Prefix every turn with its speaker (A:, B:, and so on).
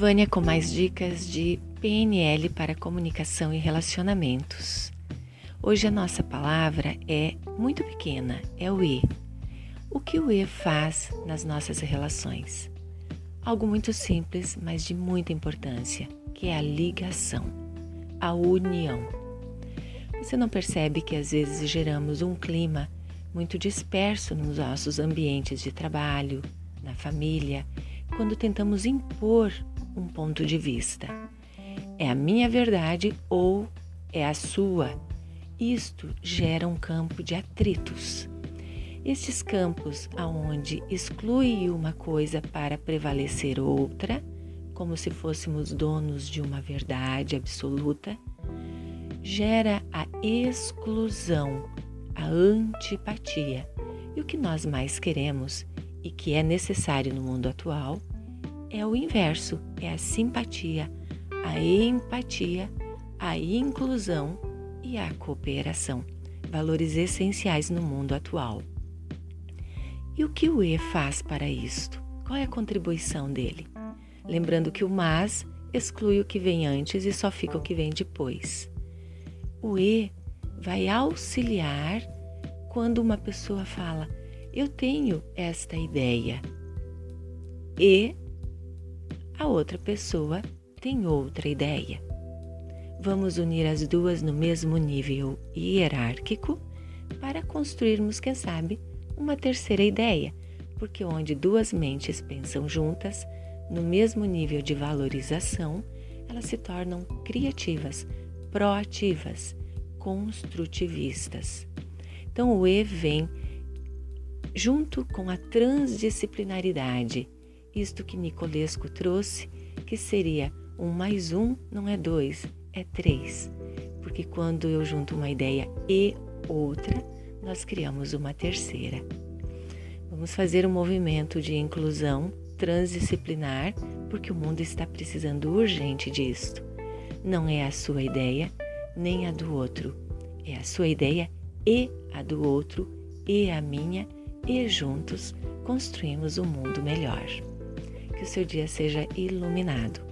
A: Vânia com mais dicas de PNL para comunicação e relacionamentos. Hoje a nossa palavra é muito pequena, é o E. O que o E faz nas nossas relações? Algo muito simples, mas de muita importância, que é a ligação, a união. Você não percebe que às vezes geramos um clima muito disperso nos nossos ambientes de trabalho, na família, quando tentamos impor um ponto de vista. É a minha verdade ou é a sua? Isto gera um campo de atritos. Estes campos aonde exclui uma coisa para prevalecer outra, como se fôssemos donos de uma verdade absoluta, gera a exclusão, a antipatia. E o que nós mais queremos e que é necessário no mundo atual é o inverso, é a simpatia, a empatia, a inclusão e a cooperação, valores essenciais no mundo atual. E o que o E faz para isto? Qual é a contribuição dele? Lembrando que o mas exclui o que vem antes e só fica o que vem depois. O E vai auxiliar quando uma pessoa fala: Eu tenho esta ideia. E outra pessoa tem outra ideia. Vamos unir as duas no mesmo nível hierárquico para construirmos, quem sabe, uma terceira ideia, porque onde duas mentes pensam juntas, no mesmo nível de valorização, elas se tornam criativas, proativas, construtivistas. Então o E vem junto com a transdisciplinaridade isto que Nicolesco trouxe, que seria um mais um não é dois, é três. Porque quando eu junto uma ideia e outra, nós criamos uma terceira. Vamos fazer um movimento de inclusão transdisciplinar, porque o mundo está precisando urgente disto. Não é a sua ideia, nem a do outro. É a sua ideia e a do outro, e a minha, e juntos construímos um mundo melhor que o seu dia seja iluminado.